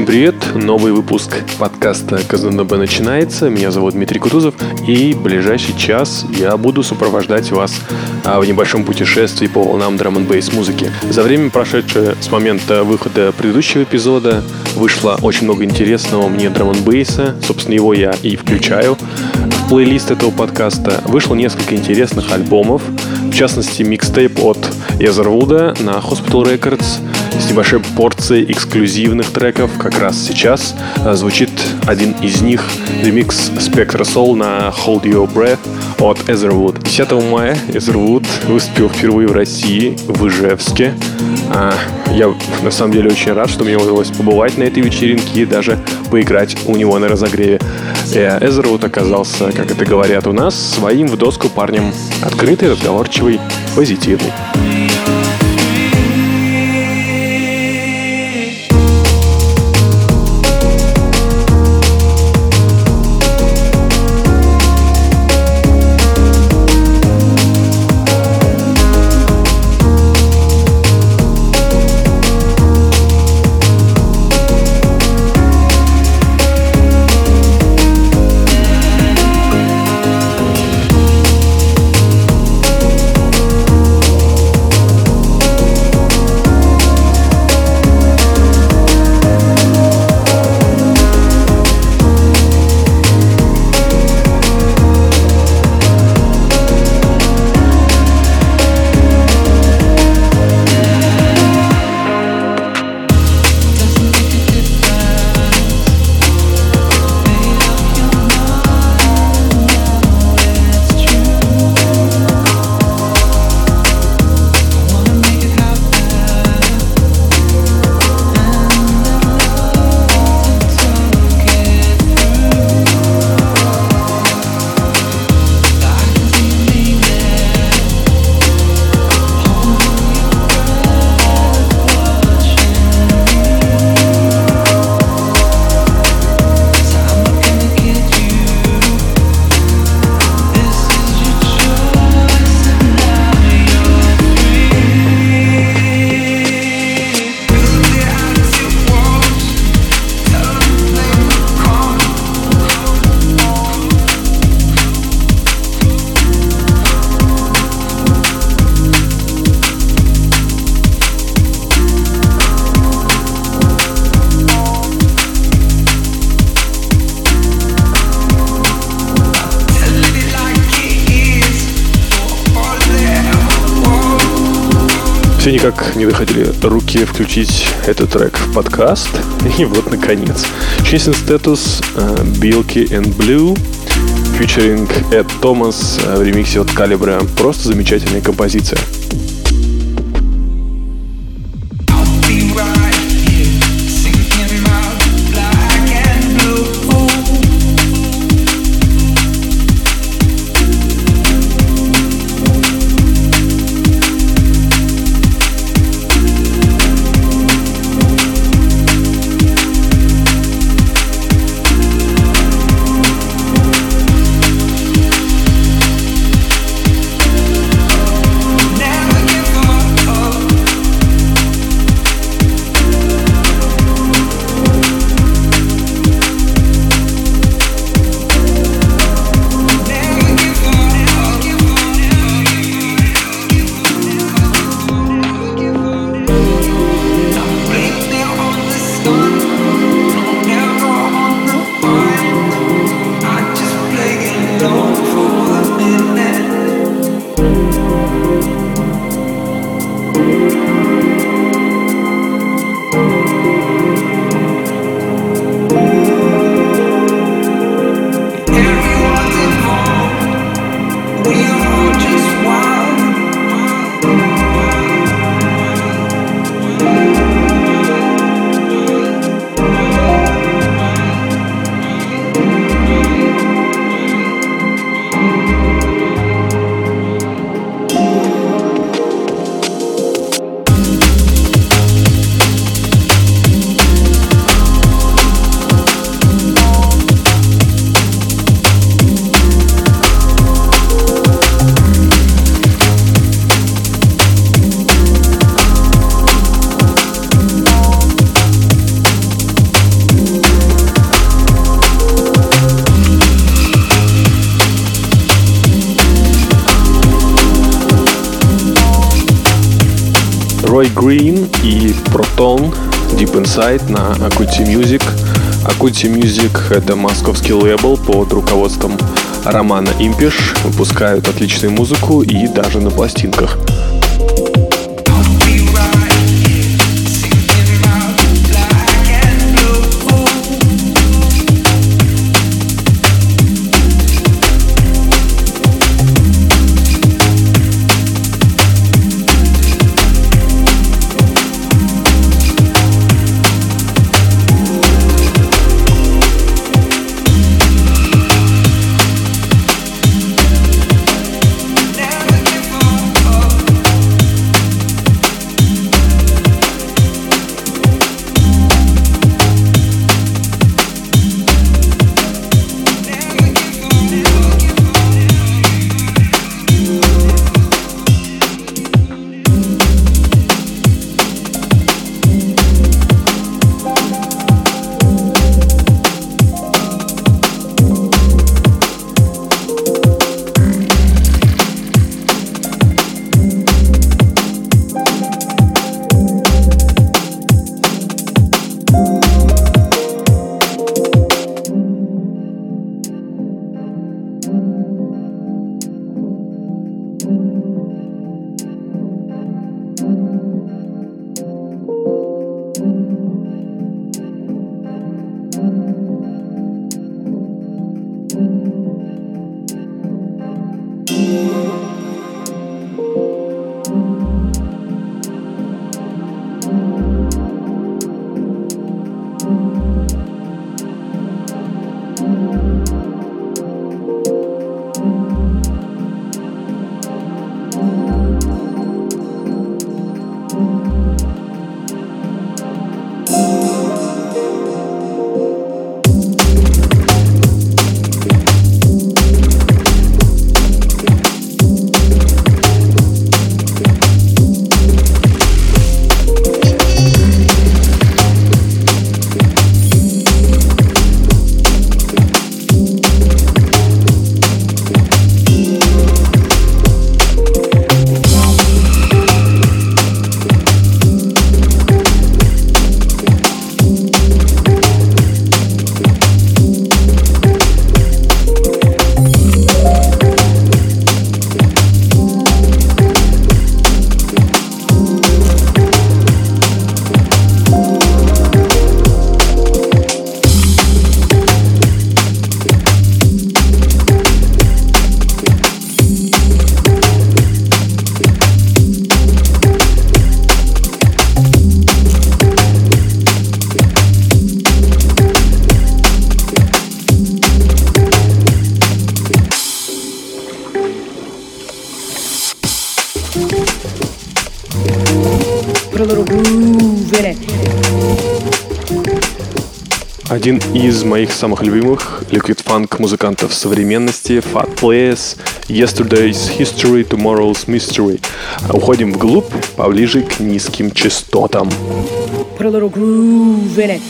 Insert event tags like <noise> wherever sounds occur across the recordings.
Всем привет! Новый выпуск подкаста КЗНБ начинается. Меня зовут Дмитрий Кутузов, и в ближайший час я буду сопровождать вас а, в небольшом путешествии по волнам драм н музыки. За время, прошедшее с момента выхода предыдущего эпизода, вышло очень много интересного мне драм н Собственно, его я и включаю в плейлист этого подкаста. Вышло несколько интересных альбомов, в частности, микстейп от Эзервуда на Hospital Records – с небольшой порцией эксклюзивных треков. Как раз сейчас э, звучит один из них, ремикс Spectra Soul на Hold Your Breath от Etherwood. 10 мая Etherwood выступил впервые в России, в Ижевске. А, я на самом деле очень рад, что мне удалось побывать на этой вечеринке и даже поиграть у него на разогреве. Эзервуд оказался, как это говорят у нас, своим в доску парнем. Открытый, разговорчивый, позитивный. Руки включить этот трек в подкаст. <laughs> И вот, наконец. Chasing Status, uh, Bilky and Blue, featuring Эд Томас в ремиксе от Калибра. Просто замечательная композиция. Трой Грин и Proton Deep Inside на Acuity Music. Acuity Music — это московский лейбл под руководством Романа Импиш. Выпускают отличную музыку и даже на пластинках. Один из моих самых любимых liquid funk музыкантов современности Fat Players Yesterday's History, Tomorrow's Mystery. Уходим вглубь, поближе к низким частотам. Put a little groove in it.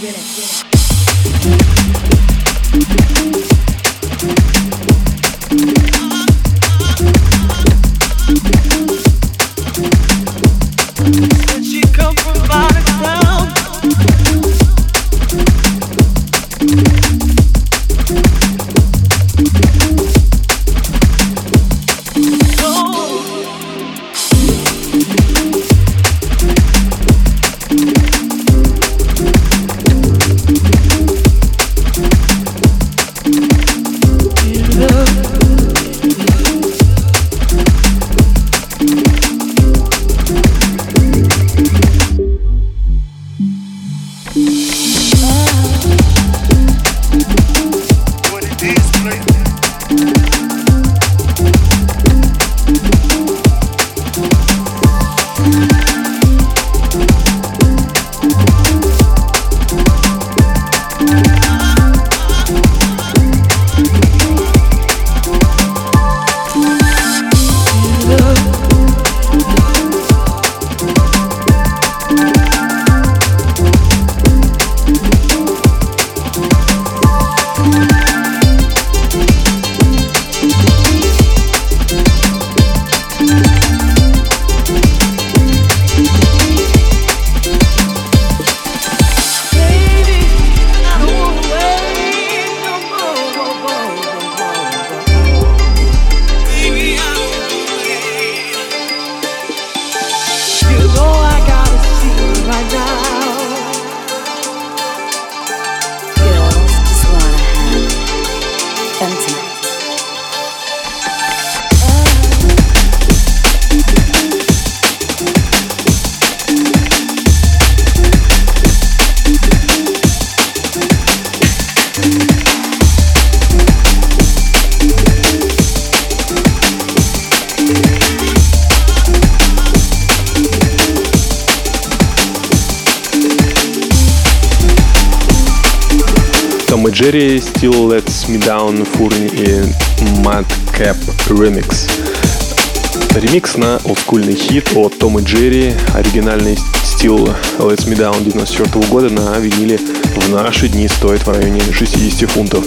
Still Lets Me Down, Фурни и Madcap Remix. Ремикс на олдскульный хит от Том и Джерри, оригинальный Still Let's Me Down 94 года на виниле в наши дни стоит в районе 60 фунтов.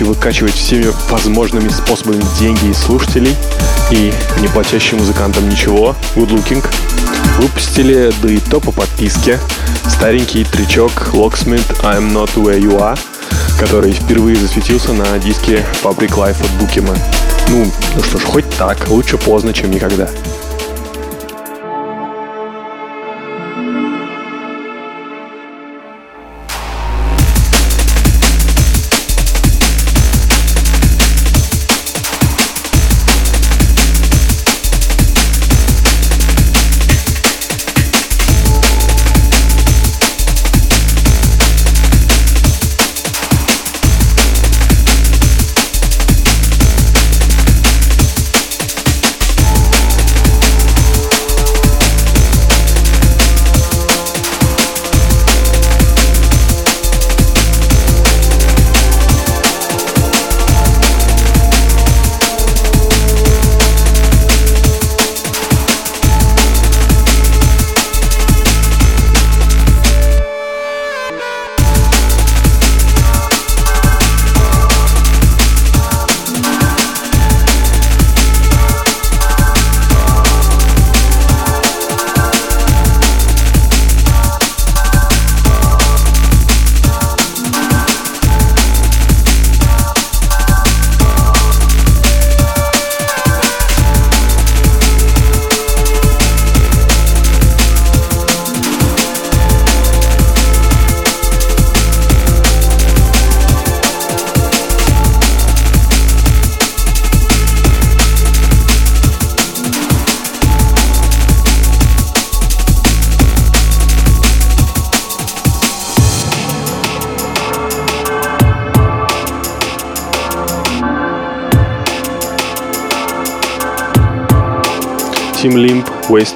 Продолжающий выкачивать всеми возможными способами деньги из слушателей и не платящий музыкантам ничего, Good Looking, выпустили да и то по подписке старенький тречок Locksmith I'm Not Where You Are, который впервые засветился на диске Public Life от Букима. Ну, ну что ж, хоть так, лучше поздно, чем никогда.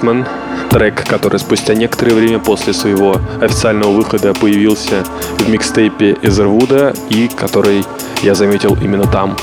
Wasteman, трек, который спустя некоторое время после своего официального выхода появился в микстейпе Эзервуда и который я заметил именно там.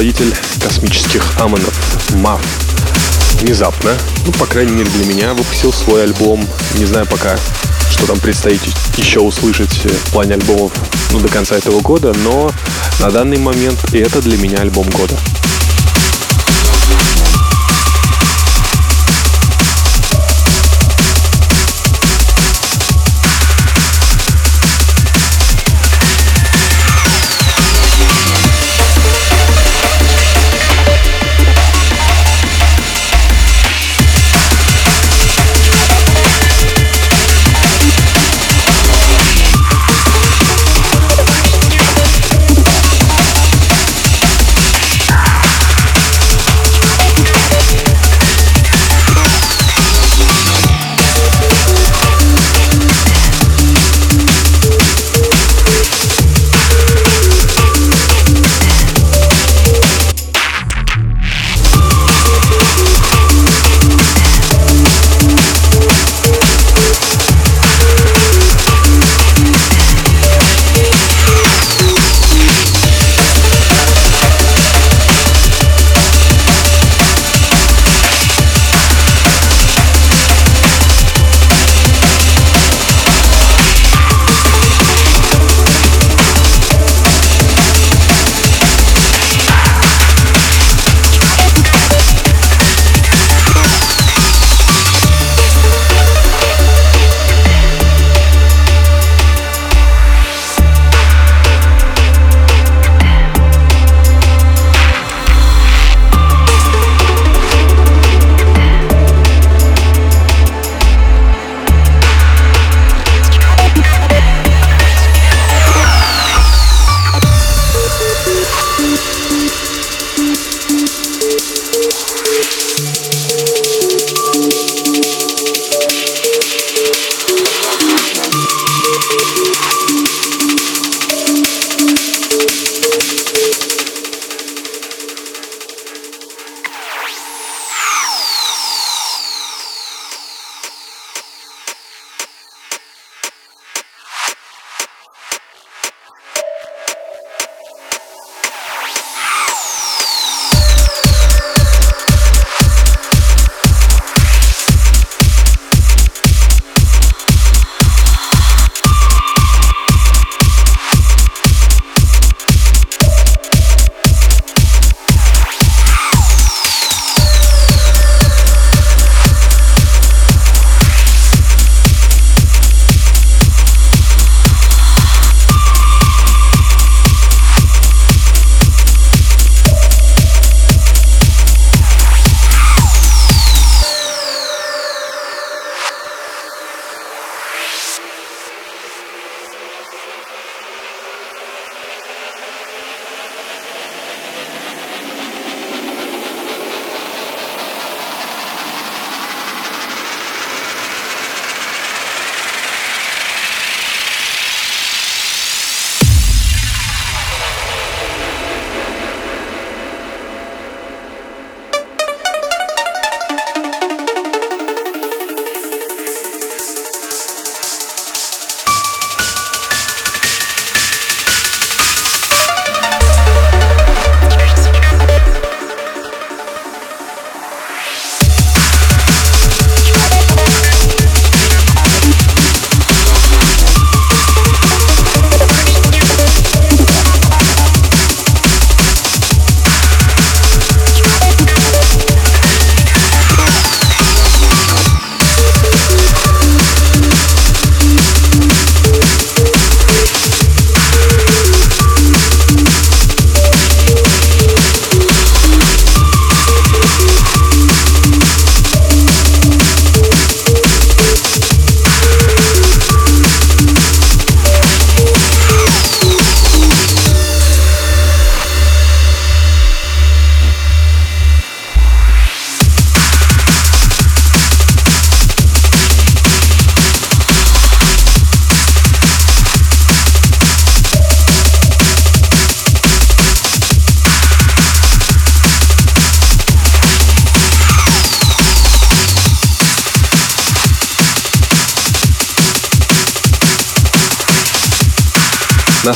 Предводитель космических амонов МАФ внезапно, ну, по крайней мере для меня, выпустил свой альбом. Не знаю пока, что там предстоит еще услышать в плане альбомов ну, до конца этого года, но на данный момент это для меня альбом года.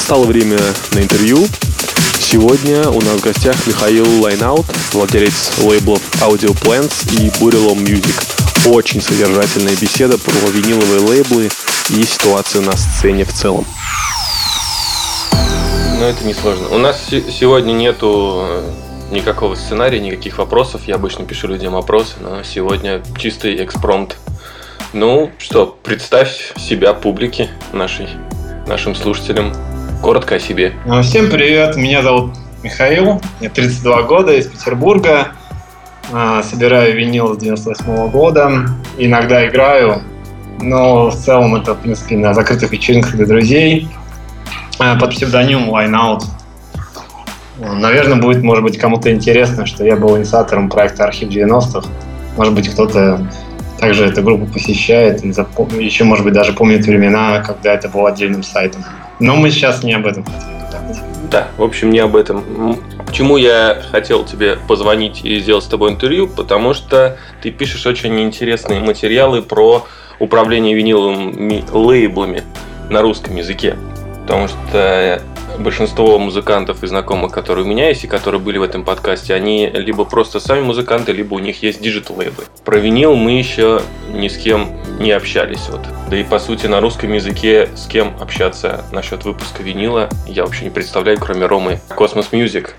Настало время на интервью. Сегодня у нас в гостях Михаил Лайнаут, владелец лейблов Audio Plants и Бурелом Music. Очень содержательная беседа про виниловые лейблы и ситуацию на сцене в целом. Ну, это несложно. У нас сегодня нету э, никакого сценария, никаких вопросов. Я обычно пишу людям опросы, но сегодня чистый экспромт. Ну что, представь себя публике нашей, нашим слушателям. Коротко о себе. Ну, всем привет, меня зовут Михаил, мне 32 года, из Петербурга. А, собираю винил с 98 года, иногда играю, но в целом это, в принципе, на закрытых вечеринках для друзей а, под псевдонимом Lineout. Наверное, будет, может быть, кому-то интересно, что я был инициатором проекта «Архив 90-х». Может быть, кто-то также эту группу посещает еще, может быть, даже помнит времена, когда это был отдельным сайтом. Но мы сейчас не об этом хотим Да, в общем, не об этом. Почему я хотел тебе позвонить и сделать с тобой интервью? Потому что ты пишешь очень интересные материалы про управление виниловыми лейблами на русском языке. Потому что большинство музыкантов и знакомых, которые у меня есть и которые были в этом подкасте, они либо просто сами музыканты, либо у них есть digital лейблы. Про винил мы еще ни с кем не общались. Вот. Да и по сути на русском языке с кем общаться насчет выпуска винила я вообще не представляю, кроме Ромы Kos.Mos.Music.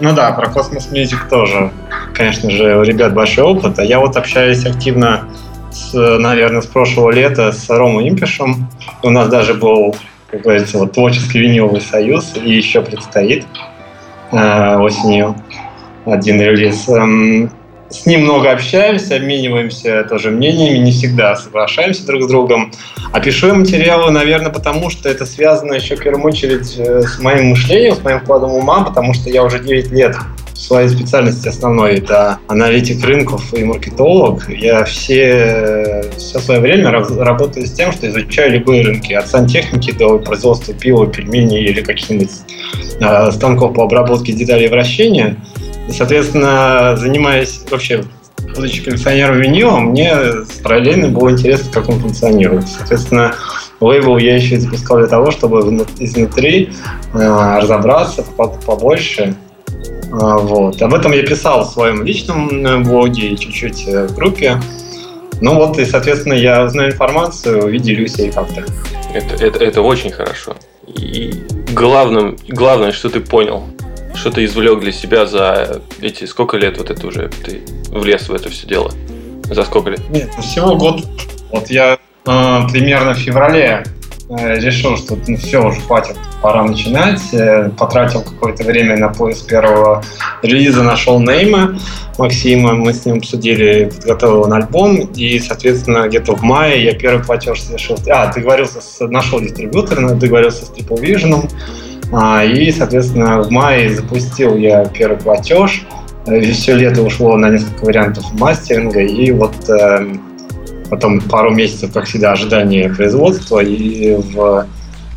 Ну да, про Kos.Mos.Music тоже, конечно же, у ребят большой опыт. А я вот общаюсь активно с, наверное, с прошлого лета с Ромой Импишем. У нас даже был как говорится, вот творческий виниловый союз, и еще предстоит э, осенью один релиз. Эм, с ним много общаемся, обмениваемся тоже мнениями, не всегда соглашаемся друг с другом. А пишу я материалы, наверное, потому что это связано еще в первую очередь э, с моим мышлением, с моим вкладом ума, потому что я уже 9 лет своей специальности основной это аналитик рынков и маркетолог. Я все, все свое время работаю с тем, что изучаю любые рынки, от сантехники до производства пива, пельменей или каких-нибудь э, станков по обработке деталей вращения. И, соответственно, занимаясь вообще будучи коллекционером винила, мне параллельно было интересно, как он функционирует. Соответственно, лейбл я еще запускал для того, чтобы изнутри э, разобраться побольше а, вот. Об этом я писал в своем личном э, блоге и чуть-чуть э, в группе. Ну вот, и, соответственно, я знаю информацию и делюсь как-то. Это, это, это очень хорошо. И главным, главное, что ты понял, что ты извлек для себя за эти сколько лет вот это уже ты влез в это все дело? За сколько лет? Нет, всего год. Вот я э, примерно в феврале Э, решил, что ну, все, уже хватит, пора начинать. Э, потратил какое-то время на поиск первого релиза, нашел Нейма Максима, мы с ним обсудили, подготовил на альбом, и, соответственно, где-то в мае я первый платеж совершил. А, договорился, с, нашел дистрибьютора, договорился с Triple Vision, и, соответственно, в мае запустил я первый платеж. Э, все лето ушло на несколько вариантов мастеринга, и вот эм, потом пару месяцев, как всегда, ожидания производства, и в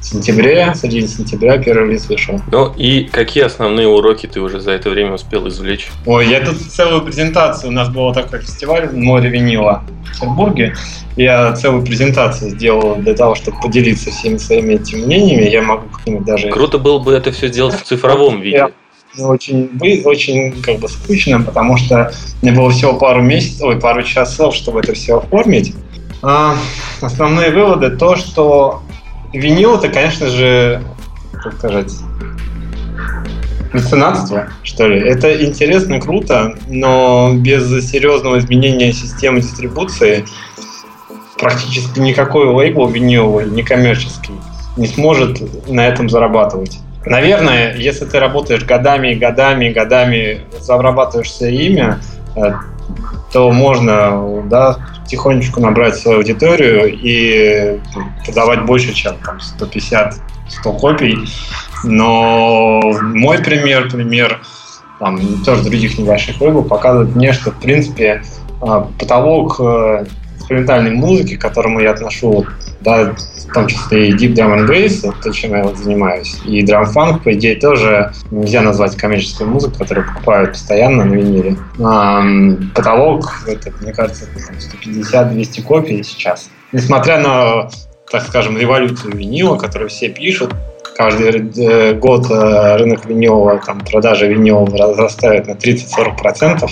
сентябре, в середине сентября первый релиз вышел. Ну и какие основные уроки ты уже за это время успел извлечь? Ой, я тут целую презентацию, у нас был такой фестиваль «Море винила» в Петербурге, я целую презентацию сделал для того, чтобы поделиться всеми своими этими мнениями, я могу как-нибудь даже... Круто было бы это все сделать в цифровом виде очень, очень как бы скучным, потому что мне было всего пару месяцев, ой, пару часов, чтобы это все оформить. А, основные выводы то, что винил это, конечно же, как сказать, меценатство, что ли. Это интересно, круто, но без серьезного изменения системы дистрибуции практически никакой лейбл виниловый, некоммерческий, не сможет на этом зарабатывать. Наверное, если ты работаешь годами годами годами, зарабатываешь себе имя, э, то можно да, тихонечку набрать свою аудиторию и продавать больше, чем там, 150-100 копий. Но мой пример, пример там, тоже других небольших лейблов показывает мне, что, в принципе, э, потолок экспериментальной музыки, к которому я отношу, да, в том числе и Deep Drum and Bass, то, чем я вот занимаюсь, и Drum Funk, по идее, тоже нельзя назвать коммерческой музыкой, которую покупают постоянно на виниле. А, потолок, это, мне кажется, 150-200 копий сейчас. Несмотря на, так скажем, революцию винила, которую все пишут, каждый э, год э, рынок винилового, там, продажи винилового разрастает на 30-40%.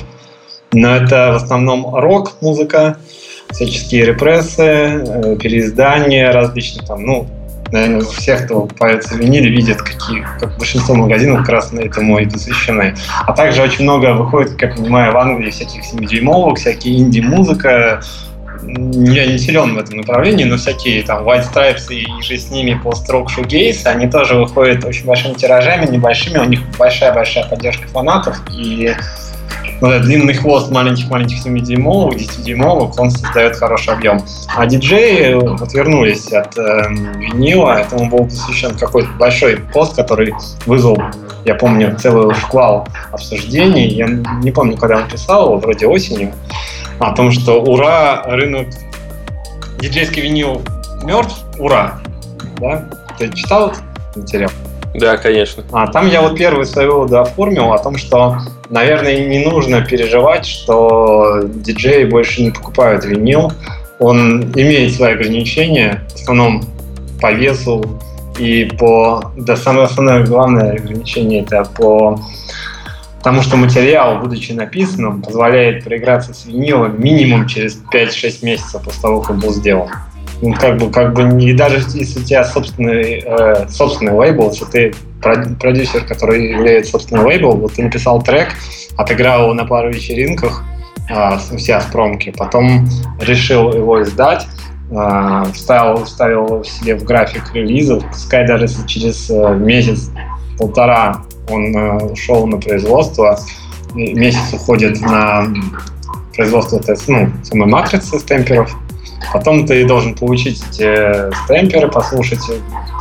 Но это в основном рок-музыка, всяческие репрессы, э, переиздания различных там, ну, наверное, всех, кто появится в виниле, видят, какие, как большинство магазинов раз этому и посвящены. А также очень много выходит, как я понимаю, в Англии всяких 7-дюймовок, всякие инди-музыка, я не силен в этом направлении, но всякие там White Stripes и же с ними пост-рок шугейс, они тоже выходят очень большими тиражами, небольшими, у них большая-большая поддержка фанатов, и ну, этот длинный хвост маленьких-маленьких 7-дюймовых, 10-дюймовых, он создает хороший объем. А диджеи вот вернулись от э, винила, этому был посвящен какой-то большой пост, который вызвал, я помню, целый шквал обсуждений. Я не помню, когда он писал, вроде осенью о том, что ура, рынок диджейский винил мертв, ура. Да? Ты читал материал? Да, конечно. А там я вот первый свои выводы оформил о том, что, наверное, не нужно переживать, что диджеи больше не покупают винил. Он имеет свои ограничения, в основном по весу и по... Да, самое основное главное ограничение это по Потому что материал, будучи написанным, позволяет проиграться с винилом минимум через 5-6 месяцев после того, как был сделан. Ну, как бы, как бы, и даже если у тебя собственный, э, собственный лейбл, если ты продюсер, который является собственным лейбл, вот ты написал трек, отыграл его на пару вечеринках, э, вся в промке, потом решил его издать, э, вставил, вставил себе в график релизов, пускай даже если через э, месяц, полтора он э, ушел на производство, месяц уходит на производство ну, самой матрицы стемперов, потом ты должен получить эти стемперы, послушать,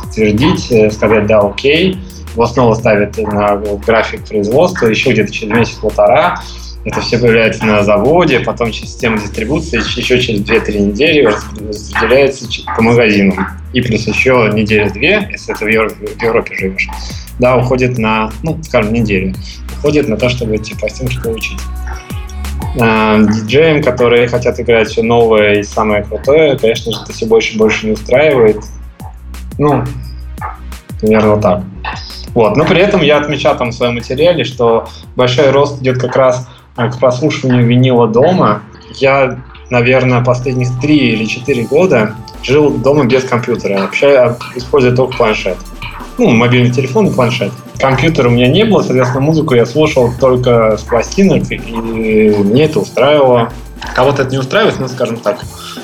подтвердить, э, сказать «да, окей», его снова ставят на график производства, еще где-то через месяц-полтора, это все появляется на заводе, потом через систему дистрибуции, еще через 2-3 недели распределяется по магазинам. И плюс еще неделю-две, если ты в Европе, в Европе живешь, да, уходит на, ну, скажем, неделю. Уходит на то, чтобы эти пластинки получить. А, диджеям, которые хотят играть все новое и самое крутое, конечно же, это все больше и больше не устраивает. Ну, примерно так. Вот. Но при этом я отмечал там в своем материале, что большой рост идет как раз а, к прослушиванию винила дома. Я, наверное, последних три или четыре года жил дома без компьютера, общая, используя только планшет. Ну, мобильный телефон и планшет. Компьютера у меня не было, соответственно, музыку я слушал только с пластинок, и мне это устраивало. Кого-то это не устраивает, ну, скажем так,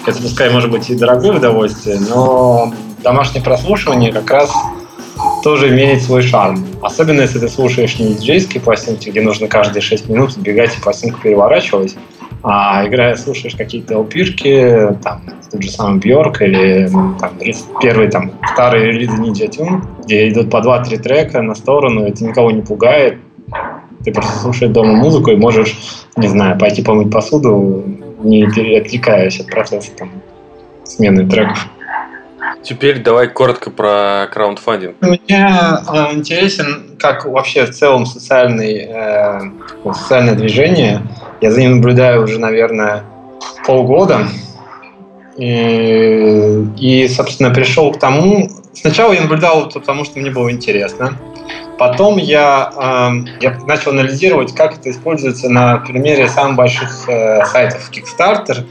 это, пускай, может быть, и дорогое удовольствие, но домашнее прослушивание как раз тоже имеет свой шарм. Особенно, если ты слушаешь не диджейские пластинки, где нужно каждые 6 минут бегать и пластинку переворачивать, а играя, слушаешь какие-то LP-шки, там, тот же самый Бьорк или там, первый там старый релизы Ninja Tune, где идут по 2-3 трека на сторону, это никого не пугает. Ты просто слушаешь дома музыку и можешь, не знаю, пойти помыть посуду, не отвлекаясь от процесса там, смены треков. Теперь давай коротко про краундфандинг. Мне э, интересен, как вообще в целом социальный, э, социальное движение. Я за ним наблюдаю уже, наверное, полгода. И, и, собственно, пришел к тому... Сначала я наблюдал потому, что мне было интересно. Потом я, э, я начал анализировать, как это используется на примере самых больших э, сайтов Kickstarter,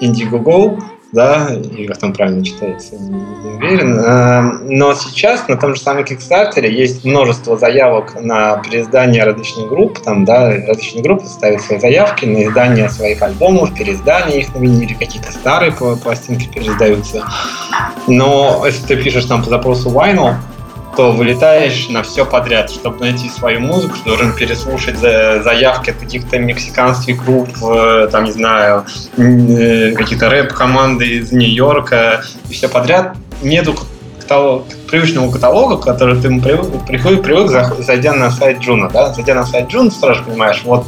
Indiegogo, да, или как там правильно читается, не, не уверен. Э, но сейчас на том же самом Kickstarter есть множество заявок на переиздание различных групп, там, да, различные группы ставят свои заявки на издание своих альбомов, переиздание их на виниле, какие-то старые пластинки переиздаются. Но если ты пишешь там по запросу vinyl, то вылетаешь на все подряд. Чтобы найти свою музыку, должен переслушать заявки от каких-то мексиканских групп, э, там, не знаю, э, какие-то рэп-команды из Нью-Йорка и все подряд. Нету каталог, привычного каталога, который ты привык, привык, привык зайдя на сайт Juno, да, зайдя на сайт Juno, сразу понимаешь, вот,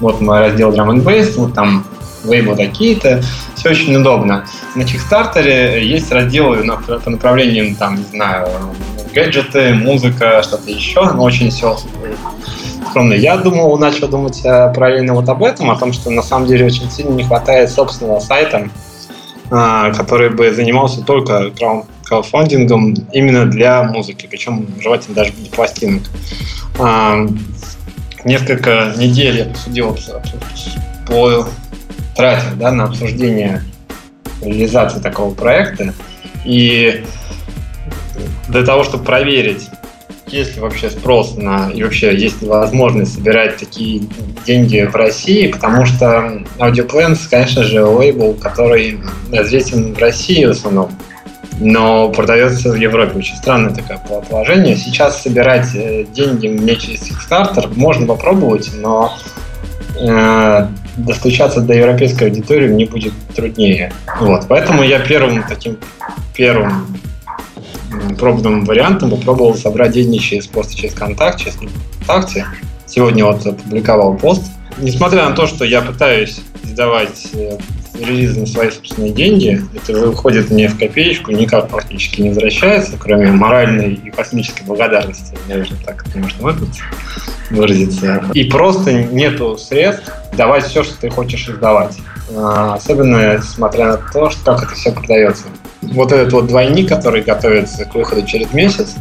вот мой раздел Drum and Bass, вот там лейблы такие-то, все очень удобно. На Kickstarter есть разделы по направлениям, там, не знаю, гаджеты, музыка, что-то еще, но очень все скромно. Я думал, начал думать э, параллельно вот об этом, о том, что на самом деле очень сильно не хватает собственного сайта, а, который бы занимался только краудфандингом именно для музыки, причем желательно даже для пластинок. А, несколько недель я посудил по тратил да, на обсуждение реализации такого проекта. И для того, чтобы проверить, есть ли вообще спрос на и вообще есть ли возможность собирать такие деньги в России, потому что Audioplans, конечно же, лейбл, который известен в России в основном, но продается в Европе. Очень странное такое положение. Сейчас собирать э, деньги не через Kickstarter можно попробовать, но э, достучаться до европейской аудитории мне будет труднее. Вот. Поэтому я первым таким первым пробным вариантом попробовал собрать деньги через просто через контакт, через ВКонтакте. Сегодня вот опубликовал пост. Несмотря на то, что я пытаюсь издавать э, релизы на свои собственные деньги, это выходит мне в копеечку, никак практически не возвращается, кроме моральной и космической благодарности, наверное, так это можно выразиться. И просто нету средств давать все, что ты хочешь издавать. А, особенно смотря на то, как это все продается. Вот этот вот двойник, который готовится к выходу через месяц,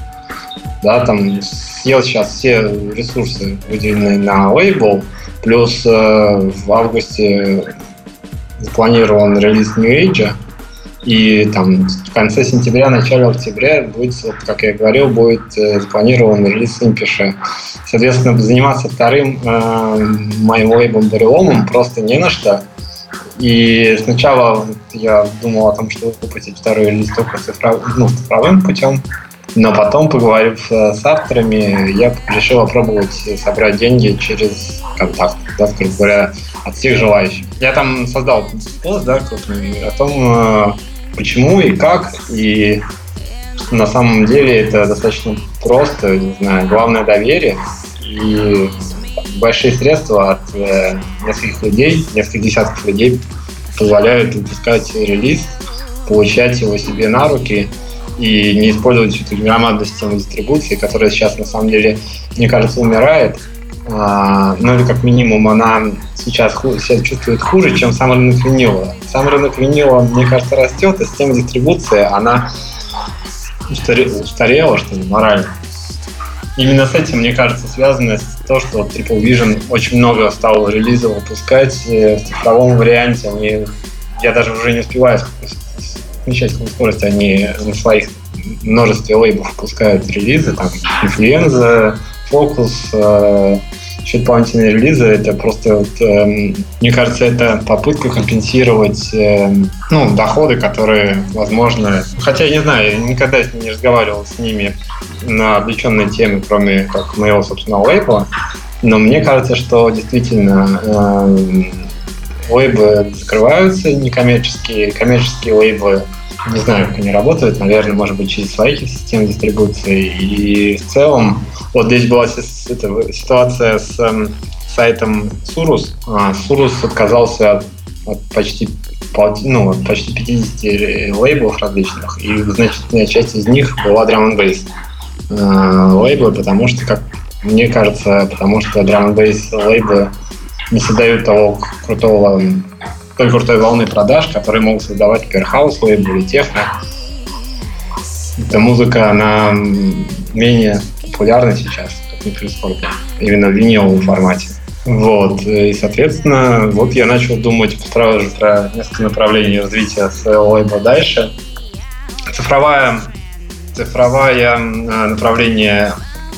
да, там съел сейчас все ресурсы, выделенные на лейбл, плюс э, в августе запланирован релиз New Age, и там в конце сентября, начале октября будет, вот, как я говорил, будет э, запланирован релиз Импиша. Соответственно, заниматься вторым э, моим лейблом Бареломом просто не на что. И сначала я думал о том, что выпустить второй релиз только цифров... ну, цифровым путем, но потом, поговорив э, с авторами, я решил попробовать собрать деньги через контакт, да, скажем говоря, от всех желающих. Я там создал пост, да, крупный, о том, э, почему и как, и на самом деле это достаточно просто, не знаю, главное доверие. И большие средства от э, нескольких людей, нескольких десятков людей позволяют выпускать релиз, получать его себе на руки и не использовать эту громадную систему дистрибуции, которая сейчас на самом деле, мне кажется, умирает. А, ну или как минимум она сейчас себя чувствует хуже, чем сам рынок винила. Сам рынок винила, мне кажется, растет, и система дистрибуции, она устарела, что ли, морально. Именно с этим, мне кажется, связано то, что Triple Vision очень много стал релизов выпускать э, в цифровом варианте. Они, я даже уже не успеваю отмечать, какую скорость они на своих множестве лейбов выпускают релизы, там, Influenza, Focus, э, дополнительные релизы, это просто, вот, э, мне кажется, это попытка компенсировать э, ну, доходы, которые, возможно, хотя я не знаю, я никогда не разговаривал с ними на облеченные темы, кроме как моего собственного лейбла, но мне кажется, что действительно э, лейбы закрываются некоммерческие, коммерческие лейбы не знаю, как они работают, наверное, может быть, через свои системы дистрибуции. И в целом, вот здесь была ситуация с э, сайтом Surus. А, Surus отказался от, почти ну, почти 50 лейблов различных, и значительная часть из них была Drum and Bass э, лейблы, потому что, как мне кажется, потому что Drum and Bass лейблы не создают того крутого той крутой волны продаж, которые могут создавать, например, хаус лейбл или техно. Эта музыка, она менее популярна сейчас, как ни прискорбно, именно в виниловом формате. Вот, и, соответственно, вот я начал думать сразу же про несколько направлений развития своего лейбла дальше. Цифровая, цифровое направление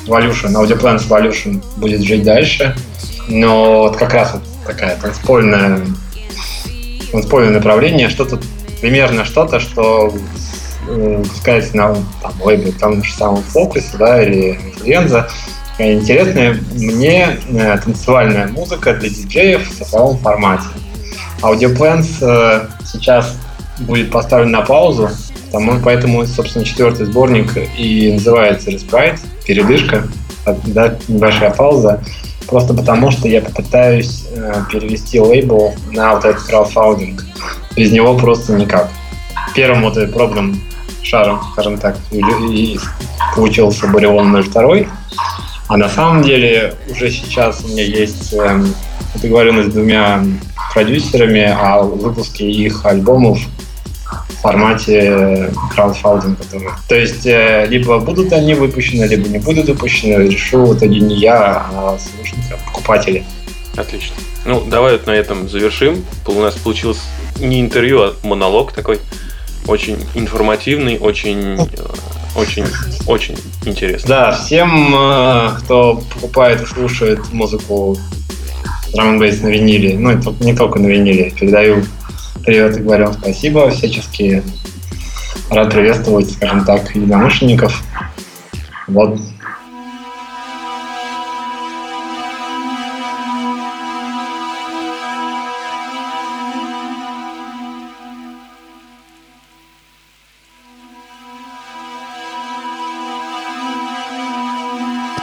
Evolution, Audioplans Evolution будет жить дальше, но вот как раз вот такая танцпольная танцпольное направление, что-то примерно что-то, что э, сказать на там, лейбле, там же самом фокусе, да, или инфлюенза. Интересная мне э, танцевальная музыка для диджеев в цифровом формате. Audioplans э, сейчас будет поставлен на паузу, потому, поэтому, собственно, четвертый сборник и называется Respite, передышка, да, небольшая пауза. Просто потому, что я попытаюсь э, перевести лейбл на вот этот краудфандинг. Без него просто никак. Первым вот пробным шаром, скажем так, и, и получился Барион 02. А на самом деле уже сейчас у меня есть э, договоренность с двумя продюсерами о выпуске их альбомов в формате краудфандинга тоже. То есть э, либо будут они выпущены, либо не будут выпущены, решу в итоге не я, а слушатели, покупатели. Отлично. Ну, давай вот на этом завершим. У нас получилось не интервью, а монолог такой. Очень информативный, очень, э, очень, очень интересный. Да, всем, э, кто покупает и слушает музыку драм на виниле, ну, не только на виниле, передаю привет и говорю спасибо всячески. Рад приветствовать, скажем так, единомышленников. Вот,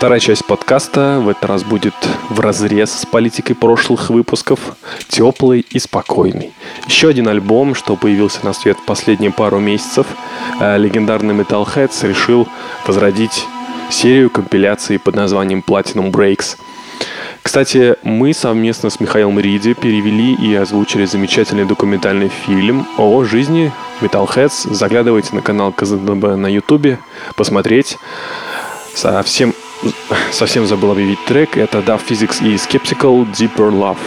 Вторая часть подкаста в этот раз будет в разрез с политикой прошлых выпусков, теплый и спокойный. Еще один альбом, что появился на свет в последние пару месяцев, э, легендарный Metalheads решил возродить серию компиляций под названием Platinum Breaks. Кстати, мы совместно с Михаилом Риди перевели и озвучили замечательный документальный фильм о жизни Metalheads. Заглядывайте на канал КЗДБ на ютубе, посмотреть. Совсем совсем забыл объявить трек. Это Duff Physics и Skeptical Deeper Love.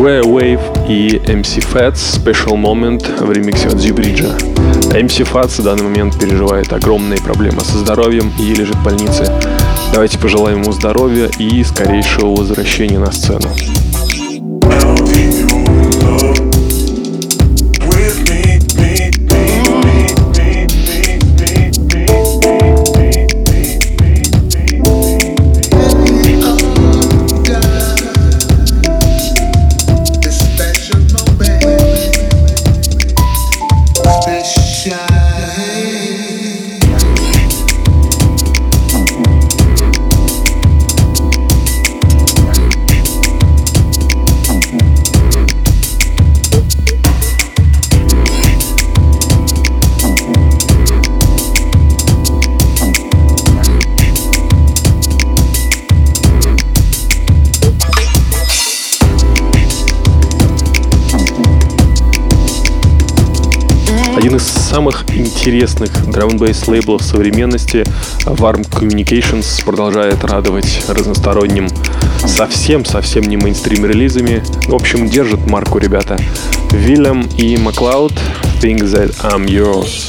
Square Wave и MC Fats Special Moment в ремиксе от Зибриджа. MC Fats в данный момент переживает огромные проблемы со здоровьем и лежит в больнице. Давайте пожелаем ему здоровья и скорейшего возвращения на сцену. Интересных драм бейс лейблов современности Warm Communications продолжает радовать разносторонним совсем-совсем не мейнстрим релизами. В общем, держат марку ребята. Вильям и Маклауд Think That I'm Yours.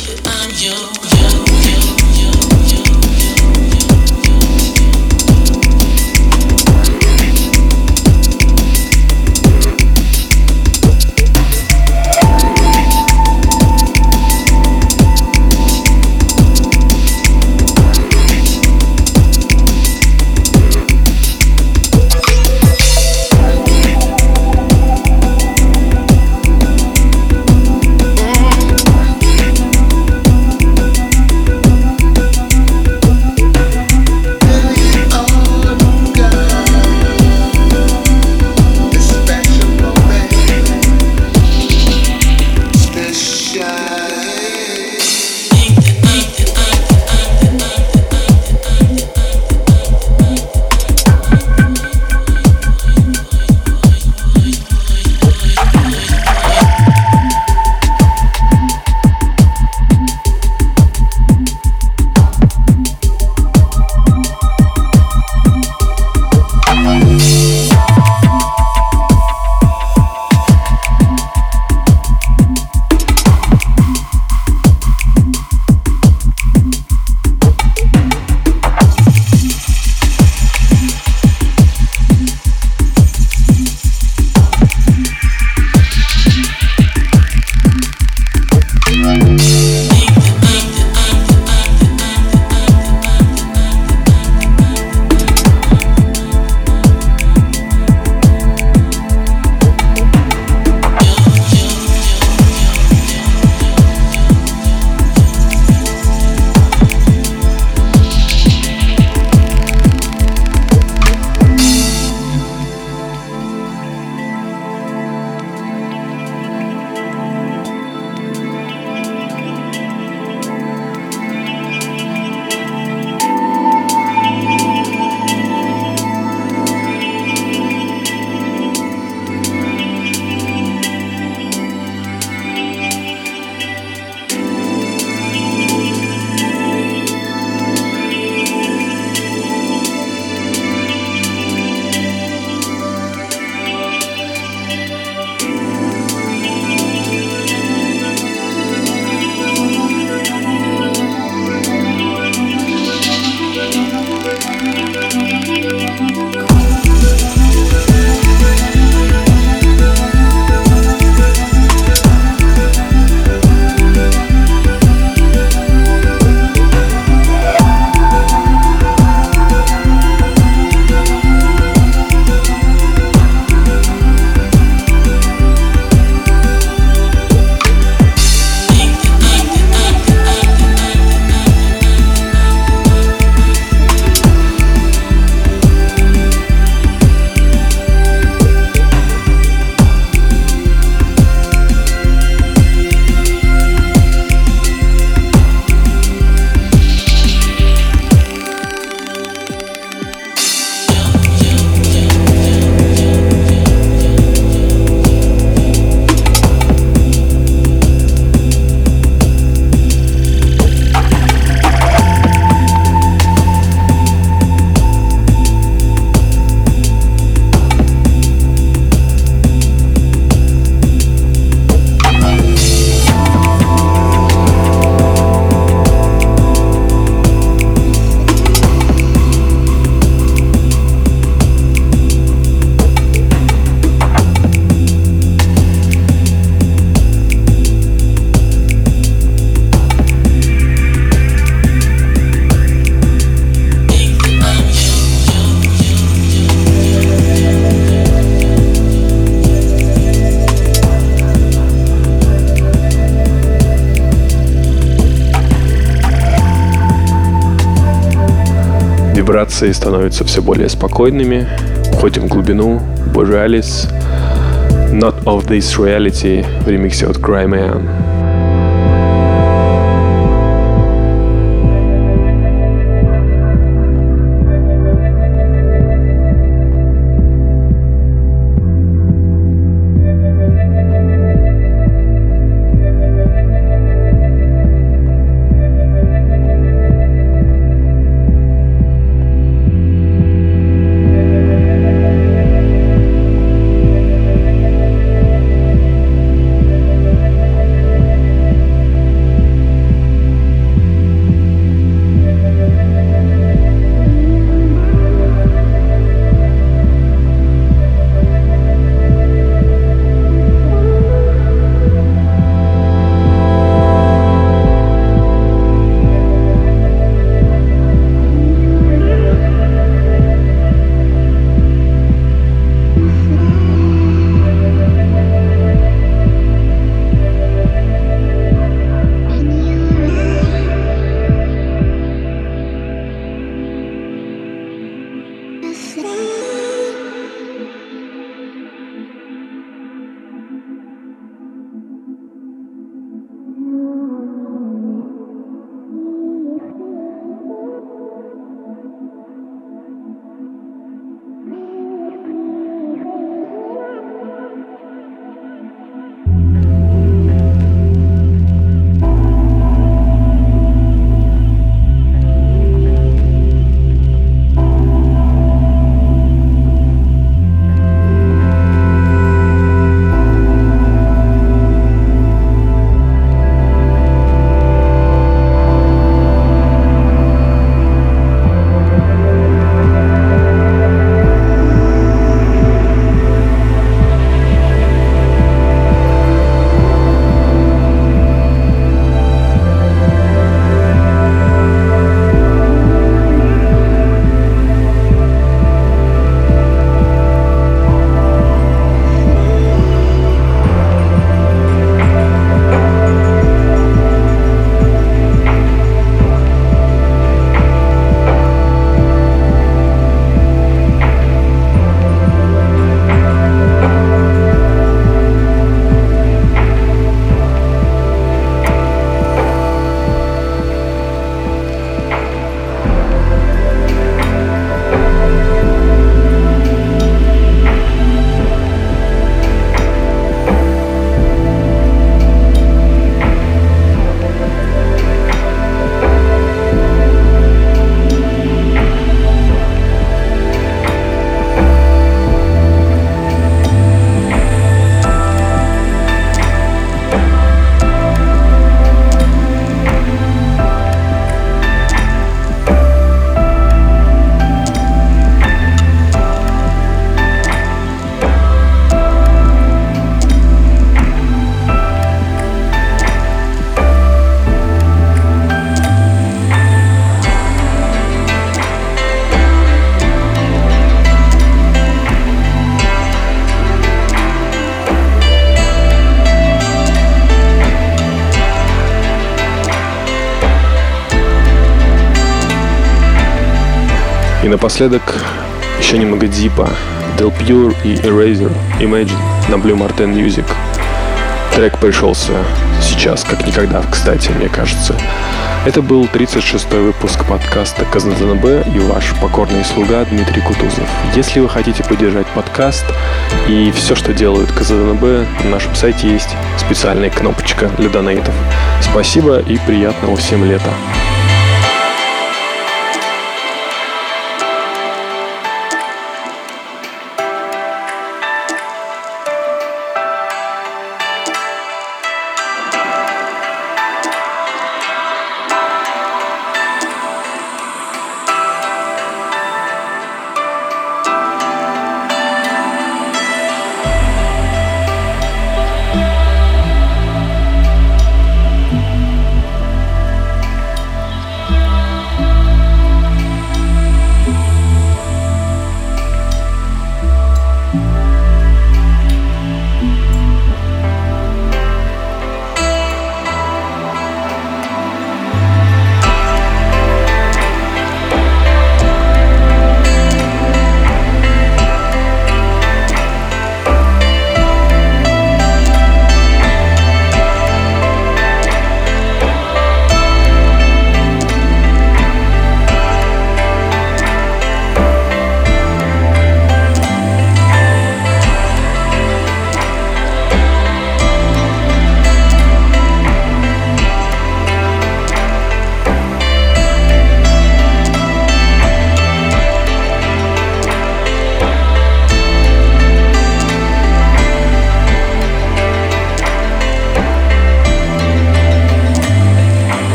Вибрации становятся все более спокойными, уходим в глубину. Borealis, Not of This Reality в ремиксе от Cryman. Напоследок еще немного дипа. Del Pure и Eraser Imagine на Blue Martin Music. Трек пришелся сейчас, как никогда, кстати, мне кажется. Это был 36-й выпуск подкаста КЗНБ и ваш покорный слуга Дмитрий Кутузов. Если вы хотите поддержать подкаст и все, что делают КЗНБ, на нашем сайте есть специальная кнопочка для донейтов. Спасибо и приятного всем лета.